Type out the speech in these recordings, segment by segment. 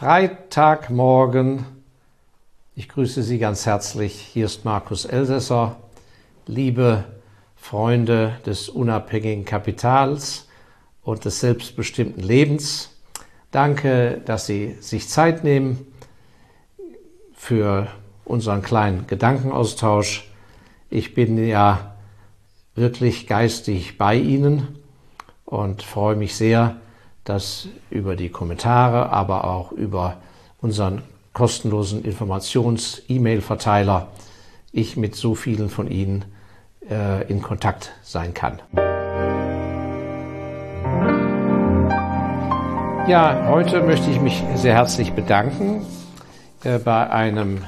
Freitagmorgen. Ich grüße Sie ganz herzlich. Hier ist Markus Elsässer. Liebe Freunde des unabhängigen Kapitals und des selbstbestimmten Lebens. Danke, dass Sie sich Zeit nehmen für unseren kleinen Gedankenaustausch. Ich bin ja wirklich geistig bei Ihnen und freue mich sehr, dass über die Kommentare, aber auch über unseren kostenlosen Informations-E-Mail-Verteiler ich mit so vielen von Ihnen äh, in Kontakt sein kann. Ja, heute möchte ich mich sehr herzlich bedanken äh, bei einem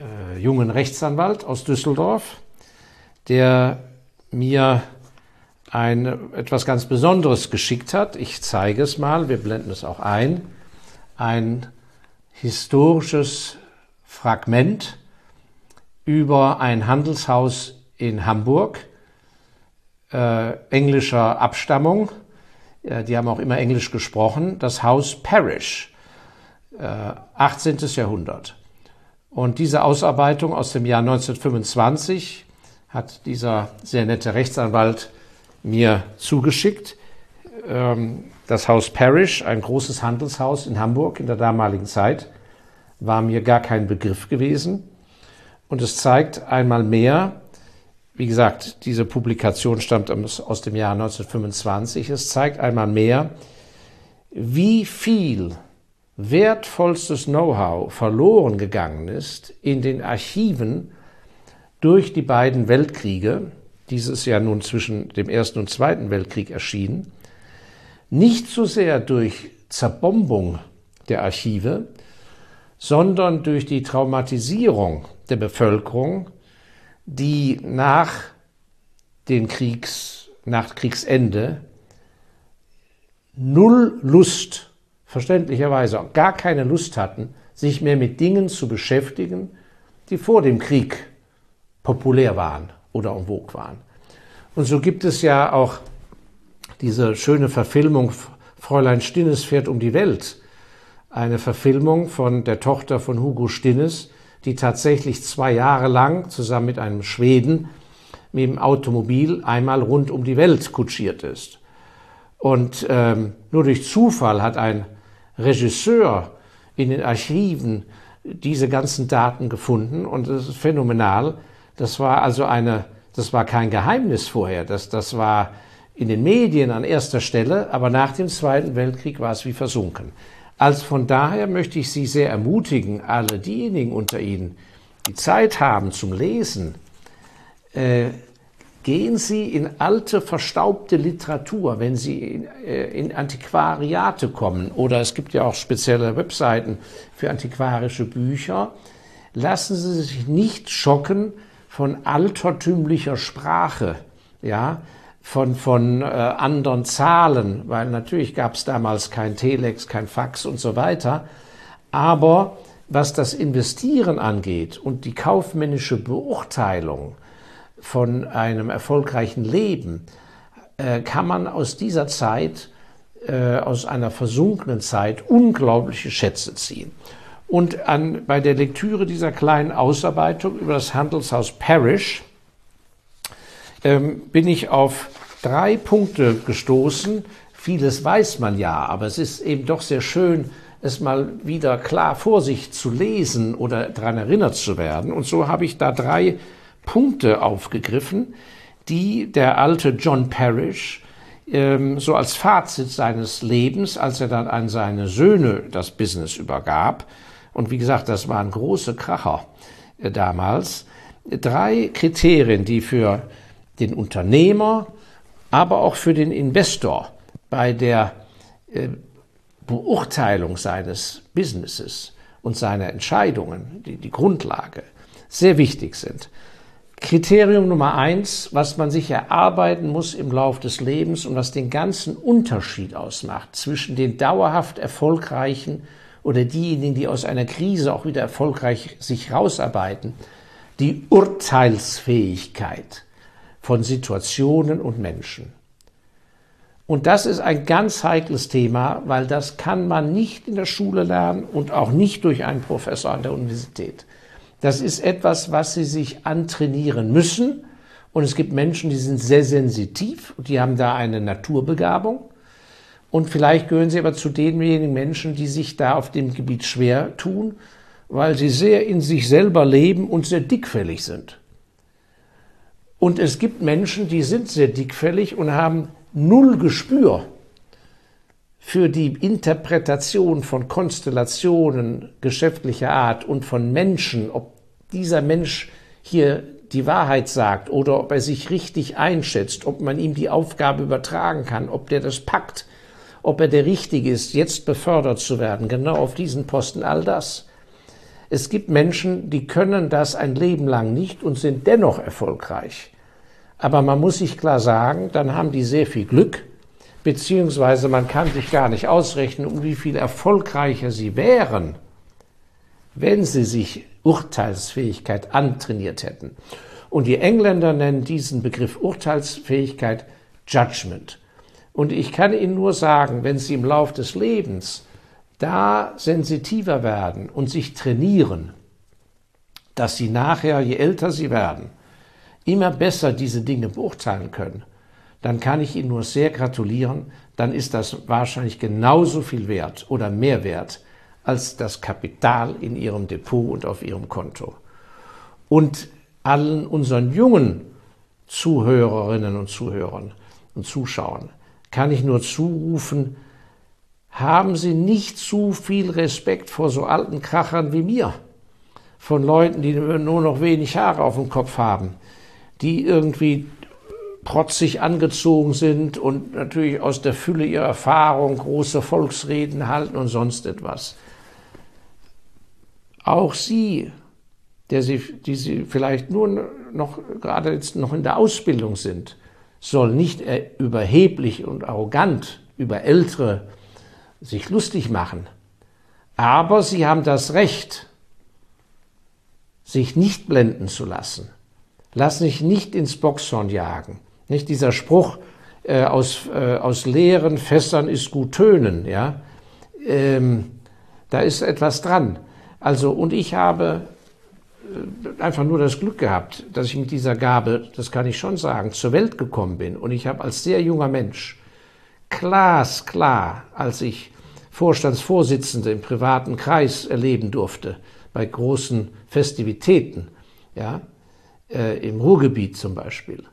äh, jungen Rechtsanwalt aus Düsseldorf, der mir ein etwas ganz Besonderes geschickt hat. Ich zeige es mal, wir blenden es auch ein. Ein historisches Fragment über ein Handelshaus in Hamburg, äh, englischer Abstammung. Äh, die haben auch immer Englisch gesprochen. Das Haus Parish, äh, 18. Jahrhundert. Und diese Ausarbeitung aus dem Jahr 1925 hat dieser sehr nette Rechtsanwalt mir zugeschickt. Ähm, das Haus Parish, ein großes Handelshaus in Hamburg in der damaligen Zeit, war mir gar kein Begriff gewesen. Und es zeigt einmal mehr, wie gesagt, diese Publikation stammt aus dem Jahr 1925, es zeigt einmal mehr, wie viel wertvollstes Know-how verloren gegangen ist in den Archiven durch die beiden Weltkriege, dieses ja nun zwischen dem Ersten und Zweiten Weltkrieg erschienen, nicht so sehr durch Zerbombung der Archive, sondern durch die Traumatisierung der Bevölkerung, die nach den Kriegs, nach Kriegsende null Lust, verständlicherweise gar keine Lust hatten, sich mehr mit Dingen zu beschäftigen, die vor dem Krieg populär waren oder en vogue waren. Und so gibt es ja auch diese schöne Verfilmung Fräulein Stinnes fährt um die Welt. Eine Verfilmung von der Tochter von Hugo Stinnes, die tatsächlich zwei Jahre lang zusammen mit einem Schweden mit dem Automobil einmal rund um die Welt kutschiert ist. Und ähm, nur durch Zufall hat ein Regisseur in den Archiven diese ganzen Daten gefunden und das ist phänomenal. Das war also eine, das war kein Geheimnis vorher. Das, das war in den Medien an erster Stelle, aber nach dem Zweiten Weltkrieg war es wie versunken. Also von daher möchte ich Sie sehr ermutigen, alle diejenigen unter Ihnen, die Zeit haben zum Lesen, äh, gehen Sie in alte, verstaubte Literatur, wenn Sie in, äh, in, Antiquariate kommen, oder es gibt ja auch spezielle Webseiten für antiquarische Bücher, lassen Sie sich nicht schocken von altertümlicher Sprache, ja, von, von äh, anderen Zahlen, weil natürlich gab es damals kein Telex, kein Fax und so weiter. Aber was das Investieren angeht und die kaufmännische Beurteilung von einem erfolgreichen Leben, äh, kann man aus dieser Zeit, äh, aus einer versunkenen Zeit, unglaubliche Schätze ziehen. Und an, bei der Lektüre dieser kleinen Ausarbeitung über das Handelshaus Parish ähm, bin ich auf drei Punkte gestoßen. Vieles weiß man ja, aber es ist eben doch sehr schön, es mal wieder klar vor sich zu lesen oder daran erinnert zu werden. Und so habe ich da drei Punkte aufgegriffen, die der alte John Parrish ähm, so als Fazit seines Lebens, als er dann an seine Söhne das Business übergab, und wie gesagt, das waren große Kracher äh, damals. Drei Kriterien, die für den Unternehmer, aber auch für den Investor bei der äh, Beurteilung seines Businesses und seiner Entscheidungen, die, die Grundlage, sehr wichtig sind. Kriterium Nummer eins, was man sich erarbeiten muss im Lauf des Lebens und was den ganzen Unterschied ausmacht zwischen den dauerhaft erfolgreichen oder diejenigen, die aus einer Krise auch wieder erfolgreich sich rausarbeiten, die Urteilsfähigkeit von Situationen und Menschen. Und das ist ein ganz heikles Thema, weil das kann man nicht in der Schule lernen und auch nicht durch einen Professor an der Universität. Das ist etwas, was Sie sich antrainieren müssen. Und es gibt Menschen, die sind sehr sensitiv und die haben da eine Naturbegabung. Und vielleicht gehören Sie aber zu denjenigen Menschen, die sich da auf dem Gebiet schwer tun, weil sie sehr in sich selber leben und sehr dickfällig sind. Und es gibt Menschen, die sind sehr dickfällig und haben null Gespür für die Interpretation von Konstellationen geschäftlicher Art und von Menschen, ob dieser Mensch hier die Wahrheit sagt oder ob er sich richtig einschätzt, ob man ihm die Aufgabe übertragen kann, ob der das packt, ob er der Richtige ist, jetzt befördert zu werden, genau auf diesen Posten, all das. Es gibt Menschen, die können das ein Leben lang nicht und sind dennoch erfolgreich. Aber man muss sich klar sagen, dann haben die sehr viel Glück, beziehungsweise man kann sich gar nicht ausrechnen, um wie viel erfolgreicher sie wären, wenn sie sich Urteilsfähigkeit antrainiert hätten. Und die Engländer nennen diesen Begriff Urteilsfähigkeit Judgment. Und ich kann Ihnen nur sagen, wenn Sie im Lauf des Lebens da sensitiver werden und sich trainieren, dass Sie nachher, je älter Sie werden, immer besser diese Dinge beurteilen können, dann kann ich Ihnen nur sehr gratulieren, dann ist das wahrscheinlich genauso viel wert oder mehr wert als das Kapital in Ihrem Depot und auf Ihrem Konto. Und allen unseren jungen Zuhörerinnen und Zuhörern und Zuschauern kann ich nur zurufen, haben Sie nicht zu viel Respekt vor so alten Krachern wie mir, von Leuten, die nur noch wenig Haare auf dem Kopf haben, die irgendwie protzig angezogen sind und natürlich aus der Fülle ihrer Erfahrung große Volksreden halten und sonst etwas. Auch Sie, der Sie, die Sie vielleicht nur noch gerade jetzt noch in der Ausbildung sind, soll nicht überheblich und arrogant über Ältere sich lustig machen. Aber Sie haben das Recht, sich nicht blenden zu lassen. Lass dich nicht ins Boxhorn jagen. Nicht dieser Spruch äh, aus, äh, aus leeren Fässern ist gut tönen, ja. Ähm, da ist etwas dran. Also, und ich habe einfach nur das Glück gehabt, dass ich mit dieser Gabe, das kann ich schon sagen, zur Welt gekommen bin. Und ich habe als sehr junger Mensch glasklar, als ich Vorstandsvorsitzende im privaten Kreis erleben durfte, bei großen Festivitäten, ja, äh, im Ruhrgebiet zum Beispiel,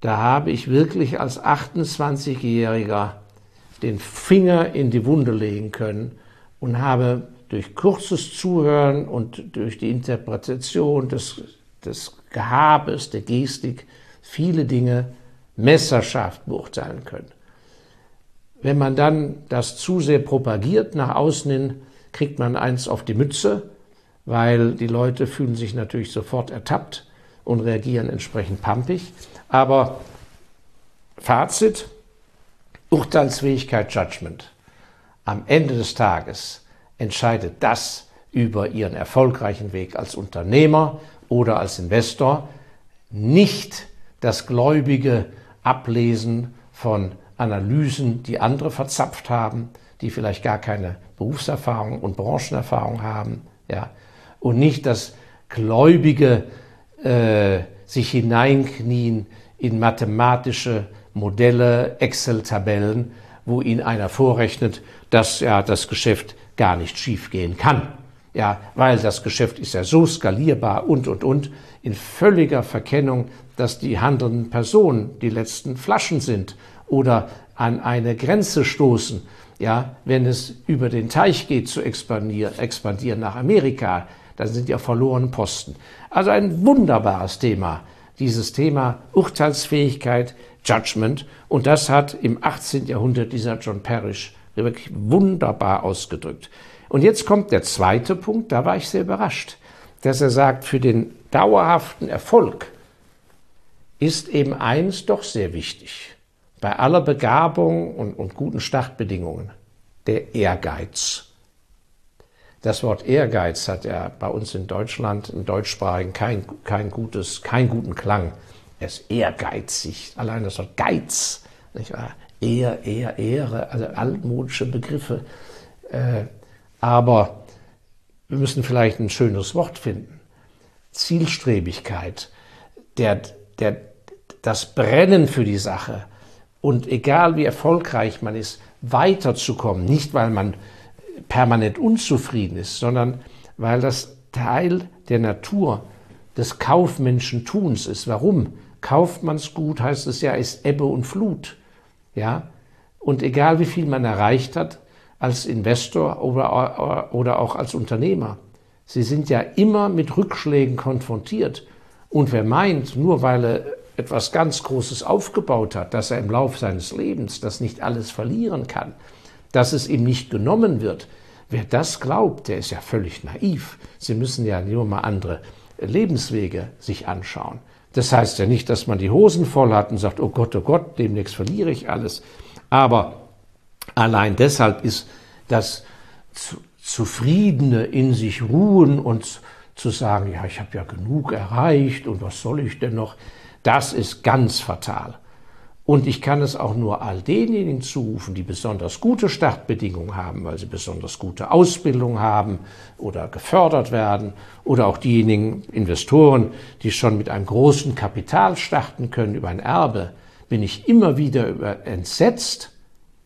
da habe ich wirklich als 28-Jähriger den Finger in die Wunde legen können und habe durch kurzes Zuhören und durch die Interpretation des, des Gehabes, der Gestik, viele Dinge messerscharf beurteilen können. Wenn man dann das zu sehr propagiert nach außen hin, kriegt man eins auf die Mütze, weil die Leute fühlen sich natürlich sofort ertappt und reagieren entsprechend pampig. Aber Fazit, Urteilsfähigkeit, Judgment. Am Ende des Tages entscheidet das über Ihren erfolgreichen Weg als Unternehmer oder als Investor, nicht das gläubige Ablesen von Analysen, die andere verzapft haben, die vielleicht gar keine Berufserfahrung und Branchenerfahrung haben, ja, und nicht das gläubige äh, sich hineinknien in mathematische Modelle, Excel-Tabellen, wo Ihnen einer vorrechnet, dass ja das Geschäft gar nicht schiefgehen kann. Ja, weil das Geschäft ist ja so skalierbar und, und, und, in völliger Verkennung, dass die handelnden Personen die letzten Flaschen sind oder an eine Grenze stoßen, ja, wenn es über den Teich geht zu expandieren, expandieren nach Amerika, dann sind ja verloren Posten. Also ein wunderbares Thema, dieses Thema Urteilsfähigkeit, Judgment. Und das hat im 18. Jahrhundert dieser John Parrish wirklich wunderbar ausgedrückt. Und jetzt kommt der zweite Punkt, da war ich sehr überrascht, dass er sagt, für den dauerhaften Erfolg ist eben eins doch sehr wichtig. Bei aller Begabung und, und guten Startbedingungen, der Ehrgeiz. Das Wort Ehrgeiz hat ja bei uns in Deutschland, im Deutschsprachigen, kein, kein gutes, keinen guten Klang. Er ist ehrgeizig. Allein das Wort Geiz, nicht wahr? Ehr, Ehr, Ehre, also altmodische Begriffe. Äh, aber wir müssen vielleicht ein schönes Wort finden. Zielstrebigkeit, der, der, das Brennen für die Sache und egal wie erfolgreich man ist, weiterzukommen. Nicht, weil man permanent unzufrieden ist, sondern weil das Teil der Natur des Kaufmenschentuns ist. Warum? Kaufmannsgut heißt es ja, ist Ebbe und Flut. Ja? Und egal wie viel man erreicht hat, als Investor oder, oder auch als Unternehmer, Sie sind ja immer mit Rückschlägen konfrontiert. Und wer meint, nur weil er etwas ganz Großes aufgebaut hat, dass er im Lauf seines Lebens das nicht alles verlieren kann, dass es ihm nicht genommen wird, wer das glaubt, der ist ja völlig naiv. Sie müssen ja nur mal andere Lebenswege sich anschauen. Das heißt ja nicht, dass man die Hosen voll hat und sagt, oh Gott, oh Gott, demnächst verliere ich alles. Aber allein deshalb ist das Zufriedene in sich ruhen und zu sagen, ja, ich habe ja genug erreicht und was soll ich denn noch, das ist ganz fatal. Und ich kann es auch nur all denjenigen zurufen, die besonders gute Startbedingungen haben, weil sie besonders gute Ausbildung haben oder gefördert werden, oder auch diejenigen Investoren, die schon mit einem großen Kapital starten können über ein Erbe, bin ich immer wieder entsetzt,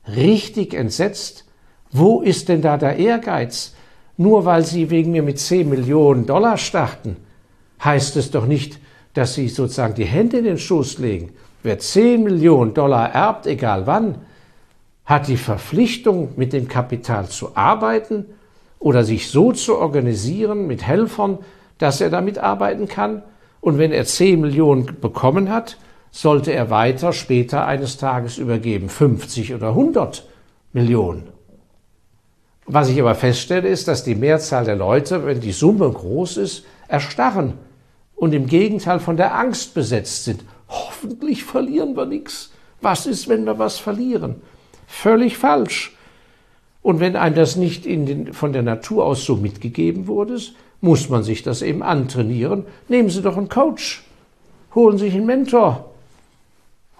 richtig entsetzt, wo ist denn da der Ehrgeiz? Nur weil Sie wegen mir mit 10 Millionen Dollar starten, heißt es doch nicht, dass Sie sozusagen die Hände in den Schoß legen. Wer 10 Millionen Dollar erbt, egal wann, hat die Verpflichtung, mit dem Kapital zu arbeiten oder sich so zu organisieren mit Helfern, dass er damit arbeiten kann. Und wenn er 10 Millionen bekommen hat, sollte er weiter später eines Tages übergeben, 50 oder 100 Millionen. Was ich aber feststelle, ist, dass die Mehrzahl der Leute, wenn die Summe groß ist, erstarren und im Gegenteil von der Angst besetzt sind. Hoffentlich verlieren wir nichts. Was ist, wenn wir was verlieren? Völlig falsch. Und wenn einem das nicht den, von der Natur aus so mitgegeben wurde, muss man sich das eben antrainieren. Nehmen Sie doch einen Coach, holen Sie sich einen Mentor,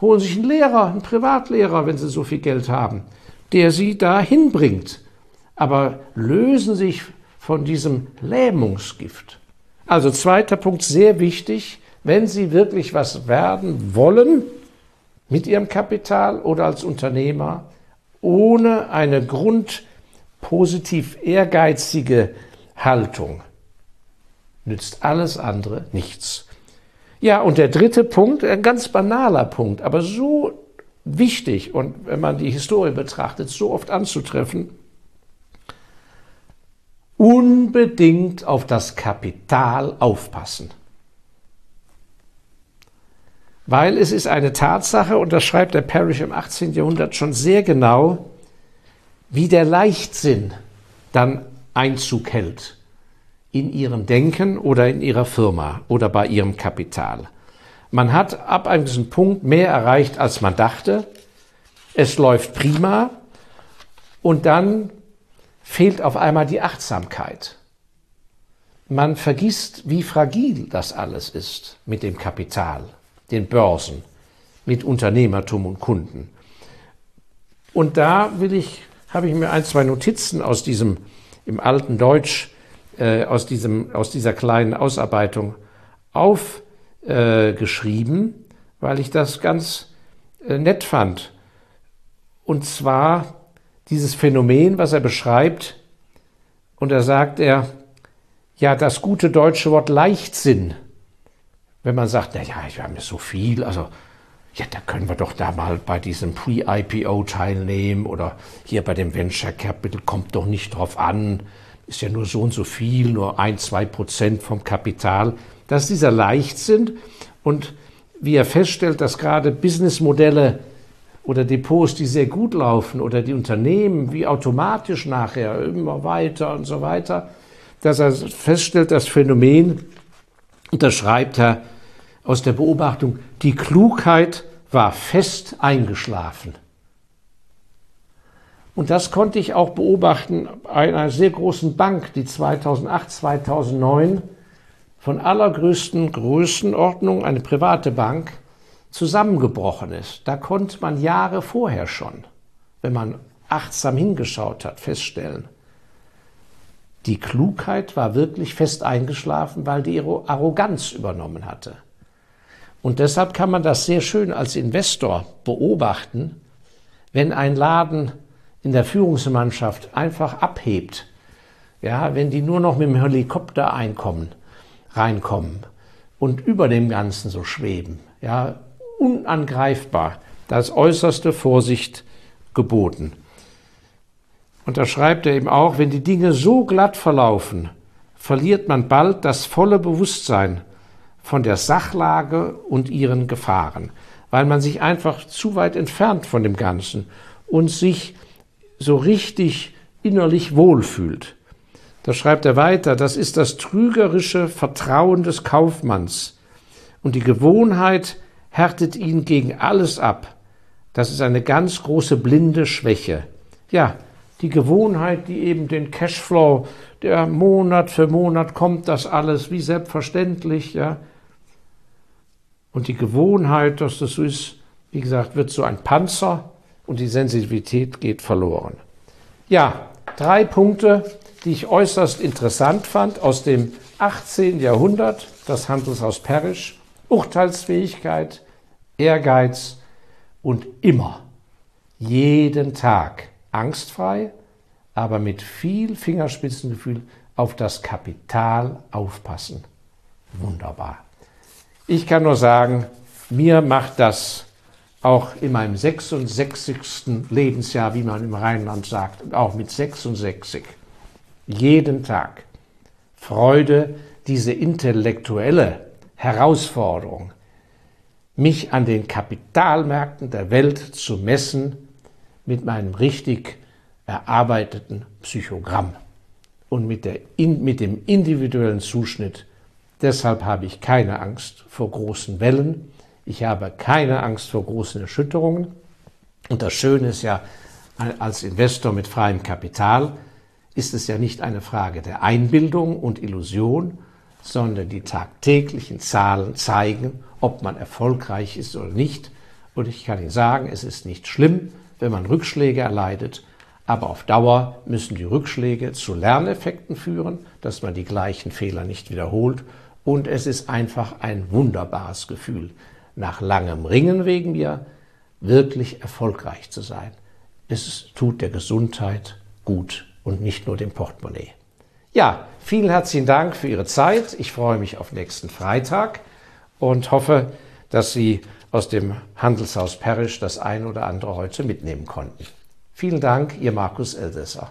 holen Sie sich einen Lehrer, einen Privatlehrer, wenn Sie so viel Geld haben, der Sie da hinbringt aber lösen sich von diesem Lähmungsgift. Also zweiter Punkt, sehr wichtig, wenn Sie wirklich was werden wollen mit Ihrem Kapital oder als Unternehmer, ohne eine grundpositiv ehrgeizige Haltung nützt alles andere nichts. Ja, und der dritte Punkt, ein ganz banaler Punkt, aber so wichtig und wenn man die Historie betrachtet, so oft anzutreffen, unbedingt auf das Kapital aufpassen. Weil es ist eine Tatsache, und das schreibt der Parrish im 18. Jahrhundert schon sehr genau, wie der Leichtsinn dann Einzug hält in ihrem Denken oder in ihrer Firma oder bei ihrem Kapital. Man hat ab einem gewissen Punkt mehr erreicht, als man dachte. Es läuft prima und dann fehlt auf einmal die Achtsamkeit. Man vergisst, wie fragil das alles ist mit dem Kapital, den Börsen, mit Unternehmertum und Kunden. Und da will ich, habe ich mir ein, zwei Notizen aus diesem, im alten Deutsch, äh, aus, diesem, aus dieser kleinen Ausarbeitung aufgeschrieben, äh, weil ich das ganz äh, nett fand. Und zwar dieses Phänomen, was er beschreibt, und da sagt er, ja, das gute deutsche Wort Leichtsinn, wenn man sagt, na ja, wir haben ja so viel, also ja, da können wir doch da mal bei diesem Pre-IPO teilnehmen oder hier bei dem Venture Capital kommt doch nicht drauf an, ist ja nur so und so viel, nur ein, zwei Prozent vom Kapital. Das ist dieser Leichtsinn und wie er feststellt, dass gerade Businessmodelle oder Depots, die sehr gut laufen oder die Unternehmen, wie automatisch nachher immer weiter und so weiter, dass er feststellt, das Phänomen, und da schreibt er aus der Beobachtung, die Klugheit war fest eingeschlafen. Und das konnte ich auch beobachten bei einer sehr großen Bank, die 2008, 2009 von allergrößten Größenordnung, eine private Bank, zusammengebrochen ist, da konnte man Jahre vorher schon, wenn man achtsam hingeschaut hat, feststellen, die Klugheit war wirklich fest eingeschlafen, weil die Arroganz übernommen hatte. Und deshalb kann man das sehr schön als Investor beobachten, wenn ein Laden in der Führungsmannschaft einfach abhebt, ja, wenn die nur noch mit dem Helikopter einkommen, reinkommen und über dem Ganzen so schweben, ja, unangreifbar, da ist äußerste Vorsicht geboten. Und da schreibt er eben auch, wenn die Dinge so glatt verlaufen, verliert man bald das volle Bewusstsein von der Sachlage und ihren Gefahren, weil man sich einfach zu weit entfernt von dem Ganzen und sich so richtig innerlich wohlfühlt. Da schreibt er weiter, das ist das trügerische Vertrauen des Kaufmanns und die Gewohnheit härtet ihn gegen alles ab. Das ist eine ganz große blinde Schwäche. Ja, die Gewohnheit, die eben den Cashflow, der Monat für Monat kommt das alles wie selbstverständlich, ja. Und die Gewohnheit, dass das so ist, wie gesagt, wird so ein Panzer und die Sensitivität geht verloren. Ja, drei Punkte, die ich äußerst interessant fand aus dem 18. Jahrhundert, das Handelshaus Perisch, Urteilsfähigkeit, Ehrgeiz und immer, jeden Tag angstfrei, aber mit viel Fingerspitzengefühl auf das Kapital aufpassen. Wunderbar. Ich kann nur sagen, mir macht das auch in meinem 66. Lebensjahr, wie man im Rheinland sagt, und auch mit 66, jeden Tag Freude, diese intellektuelle Herausforderung, mich an den Kapitalmärkten der Welt zu messen mit meinem richtig erarbeiteten Psychogramm und mit, der, mit dem individuellen Zuschnitt. Deshalb habe ich keine Angst vor großen Wellen. Ich habe keine Angst vor großen Erschütterungen. Und das Schöne ist ja, als Investor mit freiem Kapital ist es ja nicht eine Frage der Einbildung und Illusion, sondern die tagtäglichen Zahlen zeigen, ob man erfolgreich ist oder nicht. Und ich kann Ihnen sagen, es ist nicht schlimm, wenn man Rückschläge erleidet, aber auf Dauer müssen die Rückschläge zu Lerneffekten führen, dass man die gleichen Fehler nicht wiederholt. Und es ist einfach ein wunderbares Gefühl, nach langem Ringen wegen mir wirklich erfolgreich zu sein. Es tut der Gesundheit gut und nicht nur dem Portemonnaie. Ja, vielen herzlichen Dank für Ihre Zeit. Ich freue mich auf nächsten Freitag und hoffe, dass Sie aus dem Handelshaus Perisch das ein oder andere heute mitnehmen konnten. Vielen Dank, Ihr Markus Eldesser.